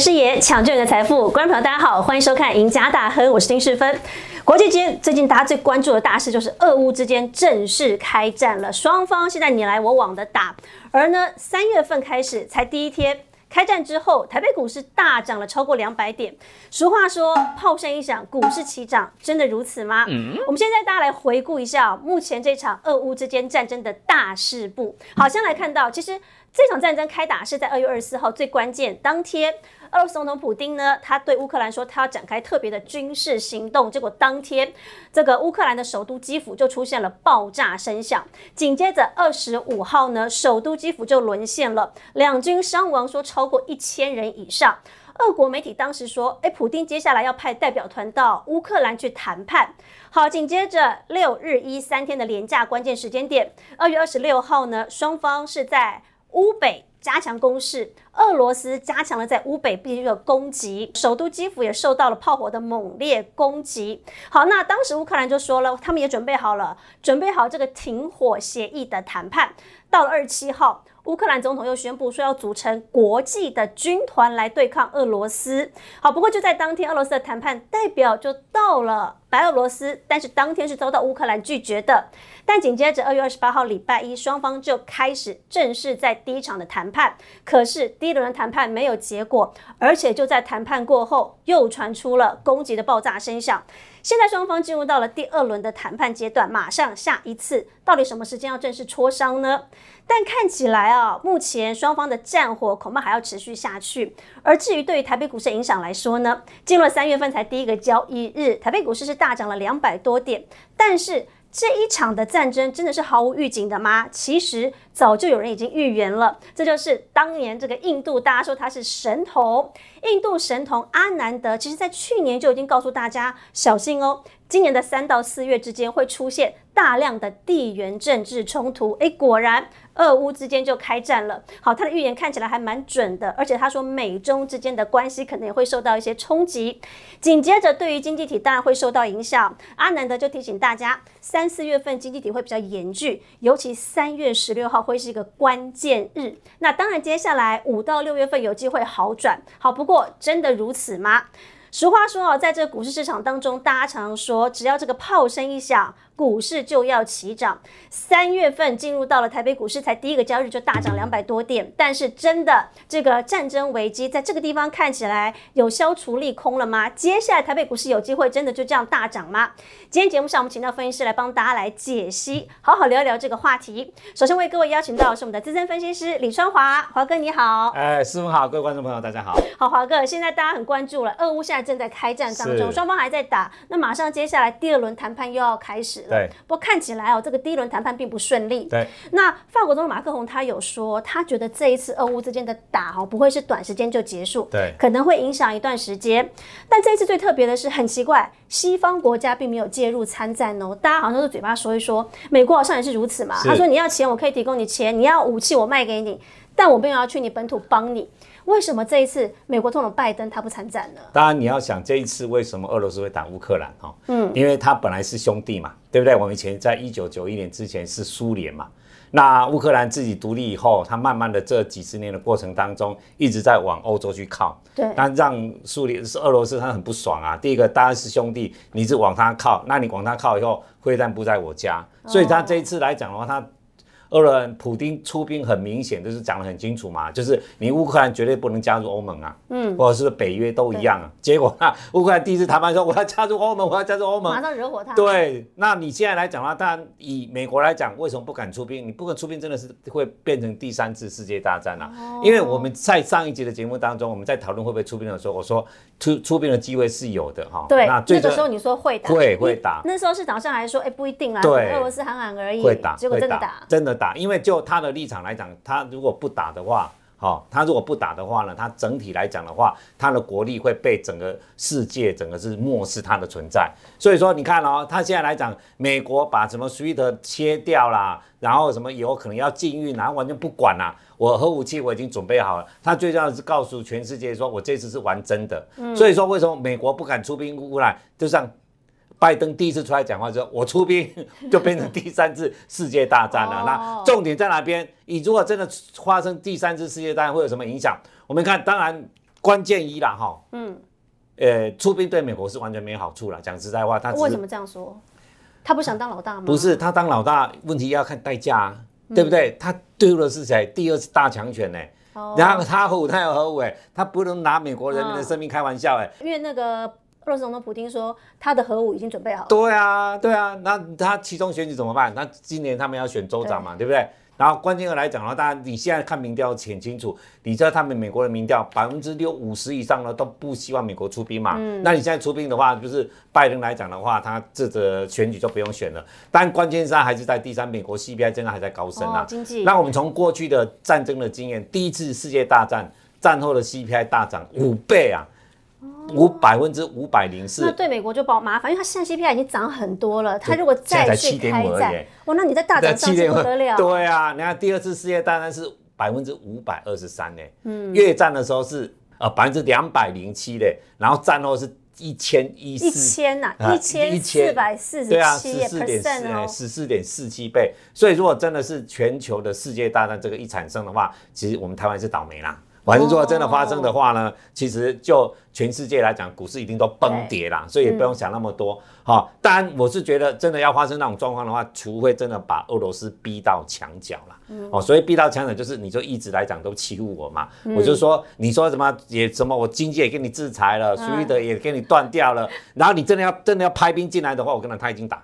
视野，抢救你的财富。观众朋友，大家好，欢迎收看《赢家大亨》，我是丁世芬。国际间最近大家最关注的大事就是俄乌之间正式开战了，双方现在你来我往的打。而呢，三月份开始才第一天开战之后，台北股市大涨了超过两百点。俗话说，炮声一响，股市齐涨，真的如此吗？嗯，我们现在大家来回顾一下目前这场俄乌之间战争的大事部。好，先来看到，其实这场战争开打是在二月二十四号最关键当天。俄罗斯总统普京呢，他对乌克兰说，他要展开特别的军事行动。结果当天，这个乌克兰的首都基辅就出现了爆炸声响。紧接着二十五号呢，首都基辅就沦陷了，两军伤亡说超过一千人以上。俄国媒体当时说，哎，普京接下来要派代表团到乌克兰去谈判。好，紧接着六日一三天的连假关键时间点，二月二十六号呢，双方是在乌北。加强攻势，俄罗斯加强了在乌北地区的攻击，首都基辅也受到了炮火的猛烈攻击。好，那当时乌克兰就说了，他们也准备好了，准备好这个停火协议的谈判。到了二十七号，乌克兰总统又宣布说要组成国际的军团来对抗俄罗斯。好，不过就在当天，俄罗斯的谈判代表就到了白俄罗斯，但是当天是遭到乌克兰拒绝的。但紧接着二月二十八号礼拜一，双方就开始正式在第一场的谈判。可是第一轮的谈判没有结果，而且就在谈判过后，又传出了攻击的爆炸声响。现在双方进入到了第二轮的谈判阶段，马上下一次到底什么时间要正式磋商呢？但看起来啊，目前双方的战火恐怕还要持续下去。而至于对于台北股市影响来说呢，进入三月份才第一个交易日，台北股市是大涨了两百多点，但是。这一场的战争真的是毫无预警的吗？其实早就有人已经预言了，这就是当年这个印度，大家说他是神童，印度神童阿南德，其实在去年就已经告诉大家小心哦，今年的三到四月之间会出现大量的地缘政治冲突。诶，果然。俄乌之间就开战了。好，他的预言看起来还蛮准的，而且他说美中之间的关系可能也会受到一些冲击。紧接着，对于经济体当然会受到影响。阿南德就提醒大家，三四月份经济体会比较严峻，尤其三月十六号会是一个关键日。那当然，接下来五到六月份有机会好转。好，不过真的如此吗？俗话说哦，在这个股市市场当中，大家常常说，只要这个炮声一响。股市就要起涨，三月份进入到了台北股市才第一个交易日就大涨两百多点，但是真的这个战争危机在这个地方看起来有消除利空了吗？接下来台北股市有机会真的就这样大涨吗？今天节目上我们请到分析师来帮大家来解析，好好聊一聊这个话题。首先为各位邀请到是我们的资深分析师李川华，华哥你好。哎，师傅好，各位观众朋友大家好。好，华哥，现在大家很关注了，俄乌现在正在开战当中，双方还在打，那马上接下来第二轮谈判又要开始。对，不过看起来哦，这个第一轮谈判并不顺利。对，那法国总统马克龙他有说，他觉得这一次俄乌之间的打哦不会是短时间就结束，对，可能会影响一段时间。但这一次最特别的是，很奇怪，西方国家并没有介入参战哦，大家好像都是嘴巴说一说。美国好像也是如此嘛，他说你要钱我可以提供你钱，你要武器我卖给你，但我并没有要去你本土帮你。为什么这一次美国总统拜登他不参战呢？当然你要想这一次为什么俄罗斯会打乌克兰哈？嗯，因为他本来是兄弟嘛，对不对？我们以前在一九九一年之前是苏联嘛，那乌克兰自己独立以后，他慢慢的这几十年的过程当中，一直在往欧洲去靠。对，那让苏联是俄罗斯他很不爽啊。第一个当然是兄弟，你是往他靠，那你往他靠以后，会战不在我家，所以他这一次来讲的话，他。俄人普丁出兵很明显，就是讲得很清楚嘛，就是你乌克兰绝对不能加入欧盟啊，嗯，或者是北约都一样啊。结果那乌克兰第一次谈判说我要加入欧盟，我要加入欧盟，马上惹火他。对，那你现在来讲的话，当然以美国来讲，为什么不敢出兵？你不敢出兵，真的是会变成第三次世界大战啊。因为我们在上一集的节目当中，我们在讨论会不会出兵的时候，我说出出兵的机会是有的哈。对，那那个时候你说会打，会会打。那时候市场上还说，哎，不一定啦，对，俄罗斯喊喊而已，会打，结果真的打，真的打，因为就他。的立场来讲，他如果不打的话，好，他如果不打的话呢，他整体来讲的话，他的国力会被整个世界整个是漠视他的存在。所以说，你看哦，他现在来讲，美国把什么 SWIFT 切掉啦，然后什么有可能要禁运，然后完全不管啦，我核武器我已经准备好了。他最重要的是告诉全世界，说我这次是玩真的。所以说，为什么美国不敢出兵乌克兰？就像。拜登第一次出来讲话之后，我出兵 就变成第三次世界大战了。那重点在哪边？你如果真的发生第三次世界大战，会有什么影响？我们看，当然关键一啦哈，嗯，呃，出兵对美国是完全没有好处了。讲实在话，他为什么这样说？他不想当老大吗？不是，他当老大，问题要看代价啊，对不对？他对付的是谁？第二次大强权呢？然后他核武，他有核武哎，他不能拿美国人民的生命开玩笑哎。因为那个俄罗斯总统普京说，他的核武已经准备好了。对啊，对啊，那他其中选举怎么办？那今年他们要选州长嘛，对不对？然后关键的来讲的话，大家你现在看民调很清楚，你知道他们美国的民调百分之六五十以上呢都不希望美国出兵嘛。嗯。那你现在出兵的话，就是拜登来讲的话，他这个选举就不用选了。但关键上还是在第三，美国 CPI 真的还在高升啊。经济。那我们从过去的战争的经验，第一次世界大战战后的 CPI 大涨五倍啊。五百分之五百零四，那对美国就不麻烦，因为它现在 CPI 已经涨很多了。它如果再次开战，哇，那你在大涨上去不得了。对啊，你看第二次世界大战是百分之五百二十三呢，嗯，越战的时候是呃百分之两百零七的，然后战后是一千一一千呐，一千四百四十七，对啊，十四点四十四点四七倍。所以如果真的是全球的世界大战这个一产生的话，其实我们台湾是倒霉啦。反正如果真的发生的话呢，其实就全世界来讲，股市一定都崩跌啦，所以也不用想那么多。好，当然我是觉得真的要发生那种状况的话，除非真的把俄罗斯逼到墙角了。哦，所以逼到墙角就是你就一直来讲都欺负我嘛。我就说你说什么也什么，我经济也给你制裁了，苏伊德也给你断掉了，然后你真的要真的要派兵进来的话，我跟他他已经打。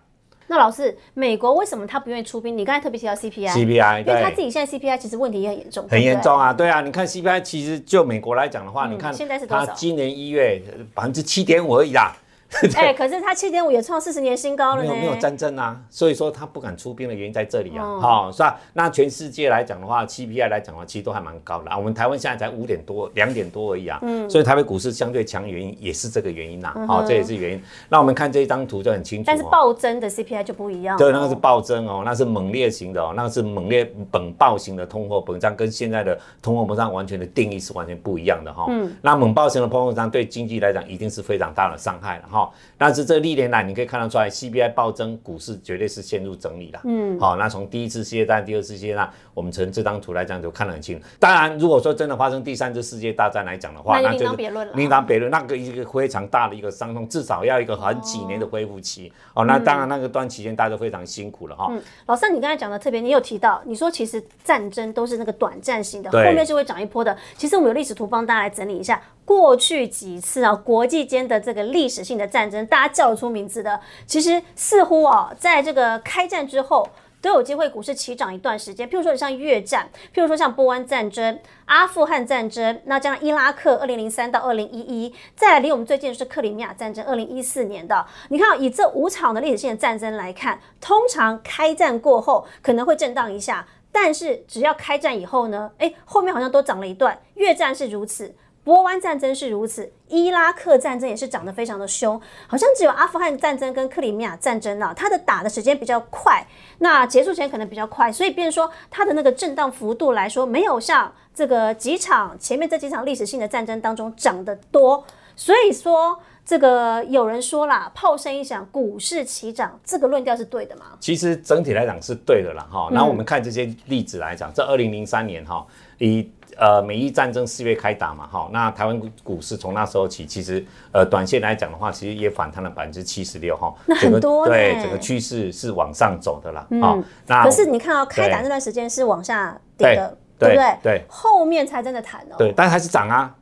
那老师，美国为什么他不愿意出兵？你刚才特别提到 CPI，CPI，因为他自己现在 CPI 其实问题也很严重，很严重啊，对啊，你看 CPI 其实就美国来讲的话，你看现在是多少？今年一月百分之七点五而已啦。哎，可是它七点五也创四十年新高了呢。没有没有战争啊，所以说他不敢出兵的原因在这里啊。好，是吧？那全世界来讲的话，CPI 来讲的话，其实都还蛮高的啊。我们台湾现在才五点多、两点多而已啊。嗯。所以台北股市相对强，原因也是这个原因呐。好，这也是原因。那我们看这一张图就很清楚。但是暴增的 CPI 就不一样。对，那个是暴增哦，那是猛烈型的哦，那个是猛烈本暴型的通货膨胀，跟现在的通货膨胀完全的定义是完全不一样的哈。嗯。那猛暴型的通货膨胀对经济来讲一定是非常大的伤害了哈。但是这历年来，你可以看得出来，CPI 暴增，股市绝对是陷入整理了。嗯，好，那从第一次世界大战、第二次世界大战，我们从这张图来讲就看得很清楚。当然，如果说真的发生第三次世界大战来讲的话，那另当别论了。另当别论，那个一个非常大的一个伤痛，至少要一个很几年的恢复期。哦，那当然那个段期间大家都非常辛苦了哈。嗯，老三，你刚才讲的特别，你有提到，你说其实战争都是那个短暂性的，后面是会涨一波的。其实我们有历史图帮大家来整理一下。过去几次啊，国际间的这个历史性的战争，大家叫得出名字的，其实似乎啊，在这个开战之后，都有机会股市起涨一段时间。譬如说像越战，譬如说像波湾战争、阿富汗战争，那这样伊拉克二零零三到二零一一，再来离我们最近是克里米亚战争，二零一四年的。你看，以这五场的历史性的战争来看，通常开战过后可能会震荡一下，但是只要开战以后呢，哎，后面好像都涨了一段。越战是如此。波湾战争是如此，伊拉克战争也是涨得非常的凶，好像只有阿富汗战争跟克里米亚战争啊，它的打的时间比较快，那结束前可能比较快，所以变说它的那个震荡幅度来说，没有像这个几场前面这几场历史性的战争当中涨得多，所以说这个有人说啦，炮声一响，股市齐涨，这个论调是对的吗？其实整体来讲是对的啦，哈。然后我们看这些例子来讲，在二零零三年哈，以呃，美伊战争四月开打嘛，哈，那台湾股市从那时候起，其实呃，短线来讲的话，其实也反弹了百分之七十六，哈，那很多对，整个趋势是往上走的啦，啊，那可是你看到开打那段时间是往下跌的，对不对？对，后面才真的弹哦，对，但还是涨啊。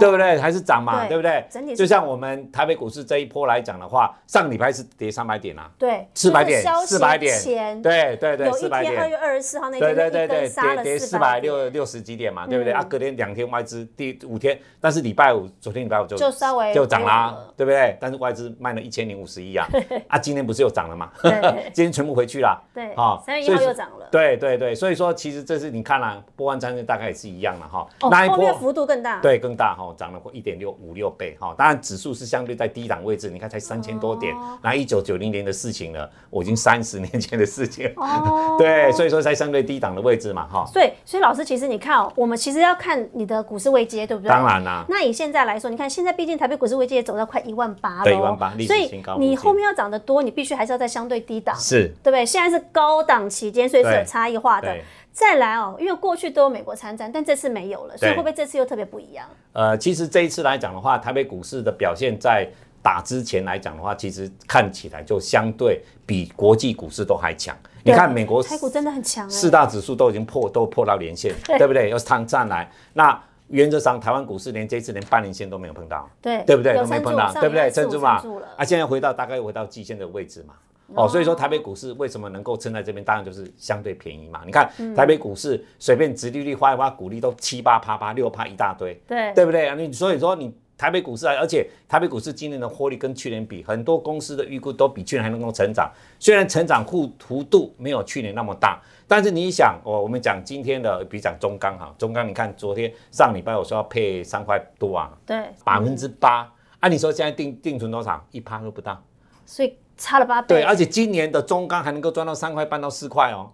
对不对？还是涨嘛，对不对？就像我们台北股市这一波来讲的话，上礼拜是跌三百点啊，对，四百点，四百点，对对对，四百点。二月二十四号那天，对对对对，跌跌四百六六十几点嘛，对不对？啊，隔天两天外资第五天，但是礼拜五，昨天礼拜五就就稍微就涨啦，对不对？但是外资卖了一千零五十亿啊，啊，今天不是又涨了嘛？今天全部回去了，对，好，三月一号又涨了，对对对，所以说其实这是你看了波湾战争大概也是一样了哈，那一波幅度更大，对，更大哈，涨了过一点。六五六倍哈，当然指数是相对在低档位置，你看才三千多点，那一九九零年的事情了，我已经三十年前的事情，对，所以说在相对低档的位置嘛哈。所以，所以老师其实你看哦，我们其实要看你的股市位阶，对不对？当然啦。那以现在来说，你看现在毕竟台北股市位阶也走到快一万八了，对，一万八，所以你后面要涨得多，你必须还是要在相对低档，是，对不对？现在是高档期间，所以是有差异化的。再来哦，因为过去都有美国参战，但这次没有了，所以会不会这次又特别不一样？呃，其实这一次来讲的话，台北股市的表现在打之前来讲的话，其实看起来就相对比国际股市都还强。你看美国台股真的很强，四大指数都已经破都破到连线，对不对？又上上来，那原则上台湾股市连这次连半年线都没有碰到，对对不对？都没碰到，对不对？撑住嘛，啊，现在回到大概回到季线的位置嘛。哦，所以说台北股市为什么能够撑在这边，当然就是相对便宜嘛。你看台北股市随便殖利率花一花，股利都七八趴八六趴一大堆，对对不对啊？你所以说你台北股市啊，而且台北股市今年的获利跟去年比，很多公司的预估都比去年还能够成长。虽然成长幅幅度没有去年那么大，但是你想，我我们讲今天的，比讲中钢哈，中钢你看昨天上礼拜我说要配三块多啊，对，百分之八，按你说现在定定存多少？一趴都不到，所以。差了八倍，对，而且今年的中钢还能够赚到三块半到四块哦，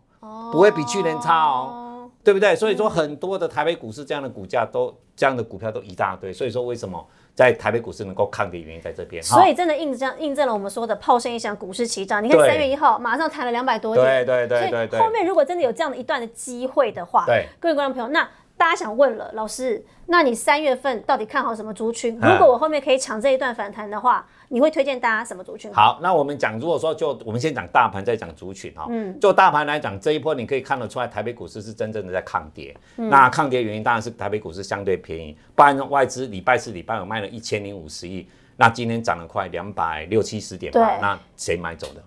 不会比去年差哦，对不对？所以说很多的台北股市这样的股价都这样的股票都一大堆，所以说为什么在台北股市能够抗跌原因在这边。所以真的印证印证了我们说的炮声一响，股市齐涨。你看三月一号马上弹了两百多点，对对对对对。后面如果真的有这样的一段的机会的话，对各位观众朋友，那。大家想问了，老师，那你三月份到底看好什么族群？如果我后面可以抢这一段反弹的话，你会推荐大家什么族群？好，那我们讲，如果说就我们先讲大盘，再讲族群哈。嗯，就大盘来讲，这一波你可以看得出来，台北股市是真正的在抗跌。那抗跌原因当然是台北股市相对便宜，不然外资礼拜四、礼拜五卖了一千零五十亿，那今天涨了快两百六七十点吧？那谁买走的？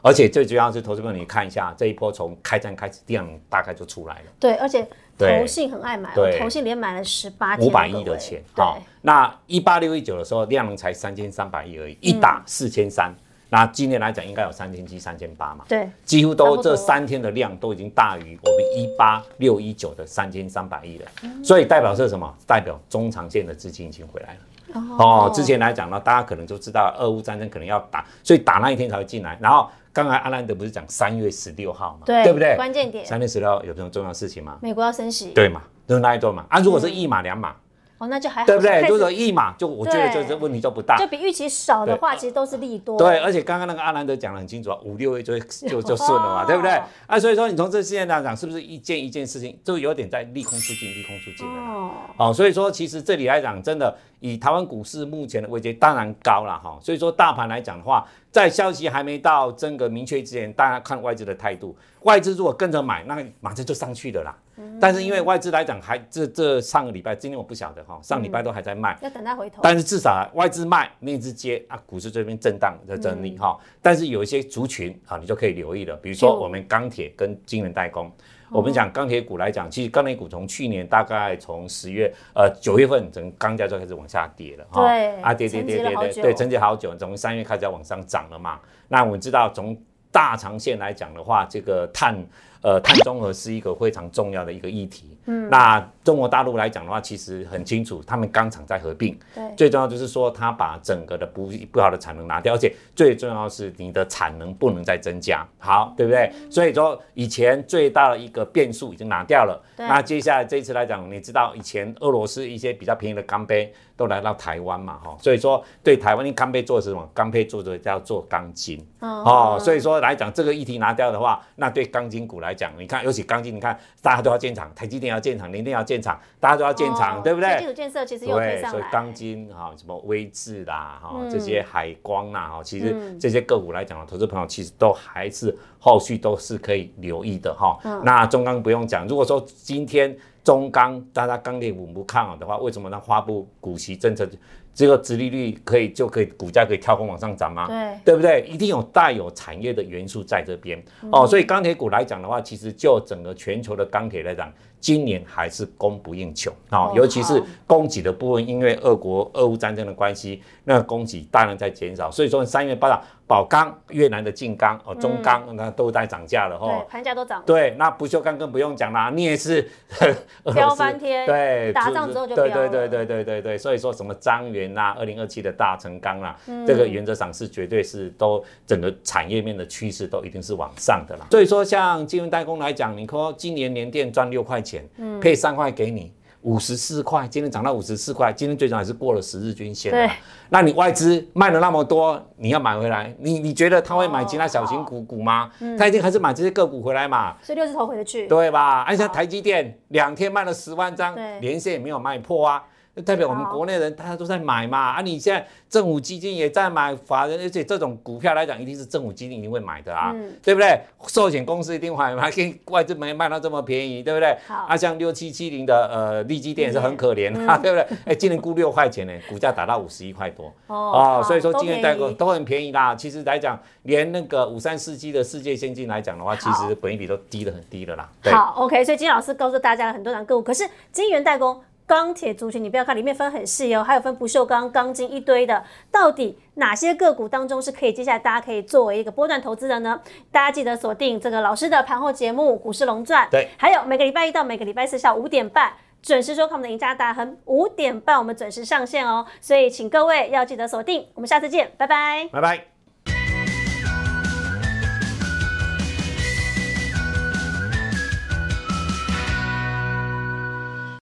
而且最主要是投资朋友，你看一下这一波从开战开始，量大概就出来了。对，而且投信很爱买，投信连买了十八五百亿的钱。好，那一八六一九的时候量能才三千三百亿而已，一打四千三。那今年来讲应该有三千七、三千八嘛？对，几乎都这三天的量都已经大于我们一八六一九的三千三百亿了。所以代表是什么？代表中长线的资金已经回来了。哦，之前来讲呢，大家可能就知道俄乌战争可能要打，所以打那一天才会进来，然后。刚才阿兰德不是讲三月十六号嘛？对，对不对？关键点。三月十六号有什么重要事情吗？美国要升息。对嘛？就是那一段嘛。啊，如果是一码两码。哦，那就还好，对不对？如果一码，就我觉得就这问题就不大，就比预期少的话，其实都是利多。对，而且刚刚那个阿兰德讲的很清楚啊，五六月就 就就顺了嘛，对不对？啊，所以说你从这事件来讲，是不是一件一件事情就有点在利空出尽，利空出尽了哦。哦，所以说其实这里来讲，真的以台湾股市目前的位阶当然高了哈。所以说大盘来讲的话，在消息还没到真个明确之前，大家看外资的态度，外资如果跟着买，那马上就上去的啦。但是因为外资来讲，还这这上个礼拜，今天我不晓得哈，上礼拜都还在卖，要等它回头。但是至少外资卖，内资接啊，股市这边震荡在整理哈。但是有一些族群啊，你就可以留意了，比如说我们钢铁跟金融代工。我们讲钢铁股来讲，其实钢铁股从去年大概从十月呃九月份，整个钢价就开始往下跌了哈。对，啊跌跌跌跌跌，对，沉寂好久，从三月开始要往上涨了嘛。那我们知道从大长线来讲的话，这个碳。呃，碳中和是一个非常重要的一个议题。嗯，那中国大陆来讲的话，其实很清楚，他们钢厂在合并。对，最重要就是说，他把整个的不不好的产能拿掉，而且最重要是你的产能不能再增加。好，对不对？所以说，以前最大的一个变数已经拿掉了。那接下来这一次来讲，你知道以前俄罗斯一些比较便宜的钢杯都来到台湾嘛？哈，所以说对台湾的钢杯做的是什么？钢杯做的叫做钢筋。哦，所以说来讲这个议题拿掉的话，那对钢筋股来讲，你看尤其钢筋，你看大家都要建厂，台积电要建厂，联电要建厂，大家都要建厂，对不对？基础建设其实又推上来。所以钢筋哈，什么威智啦，哈这些海光啦，哈，其实这些个股来讲，投资朋友其实都还是后续都是可以留意的哈。那中钢不用讲，如果说今天中钢大家钢铁股不看好的话，为什么它发布股息政策？这个殖利率可以就可以股价可以跳空往上涨吗？对，对不对？一定有带有产业的元素在这边哦。所以钢铁股来讲的话，其实就整个全球的钢铁来讲，今年还是供不应求啊。尤其是供给的部分，因为俄国俄乌战争的关系，那供给大量在减少。所以说三月八号。宝钢、越南的晋钢、哦中钢，那都在涨价了哈。对，盘价都涨。对，那不锈钢更不用讲啦，你也是 飙翻天。对，打仗之后就飙。对对对对对对对，所以说什么张元呐、二零二七的大成钢啦，这个原则上是绝对是都整个产业面的趋势都一定是往上的啦。所以说像金融代工来讲，你说今年年电赚六块钱，配三块给你。五十四块，今天涨到五十四块，今天最终还是过了十日均线。那你外资卖了那么多，你要买回来，你你觉得他会买其他小型股股吗？他一定还是买这些个股回来嘛，所以六字头回得去。对吧？而且台积电两天卖了十万张对，连线也没有卖破啊。代表我们好国内人大家都在买嘛，啊，你现在政府基金也在买，法人而且这种股票来讲，一定是政府基金一定会买的啊，嗯对不对？寿险公司一定会买，跟外资没卖到这么便宜，对不对？啊，像六七七零的呃利基店也是很可怜啊，对不对？哎，今年估六块钱呢，股价达到五十一块多哦哦，所以说都今年代购都很便宜啦。其实来讲，连那个五三四七的世界先进来讲的话，其好实本益比都低的很低的啦。对。好，OK，所以金老师告诉大家很多档个股，可是金源代工。钢铁族群，你不要看里面分很细哦，还有分不锈钢、钢筋一堆的，到底哪些个股当中是可以接下来大家可以作为一个波段投资的呢？大家记得锁定这个老师的盘后节目《股市龙钻》，对，还有每个礼拜一到每个礼拜四下午五点半准时收看我们的赢家大亨，五点半我们准时上线哦，所以请各位要记得锁定，我们下次见，拜拜。拜拜。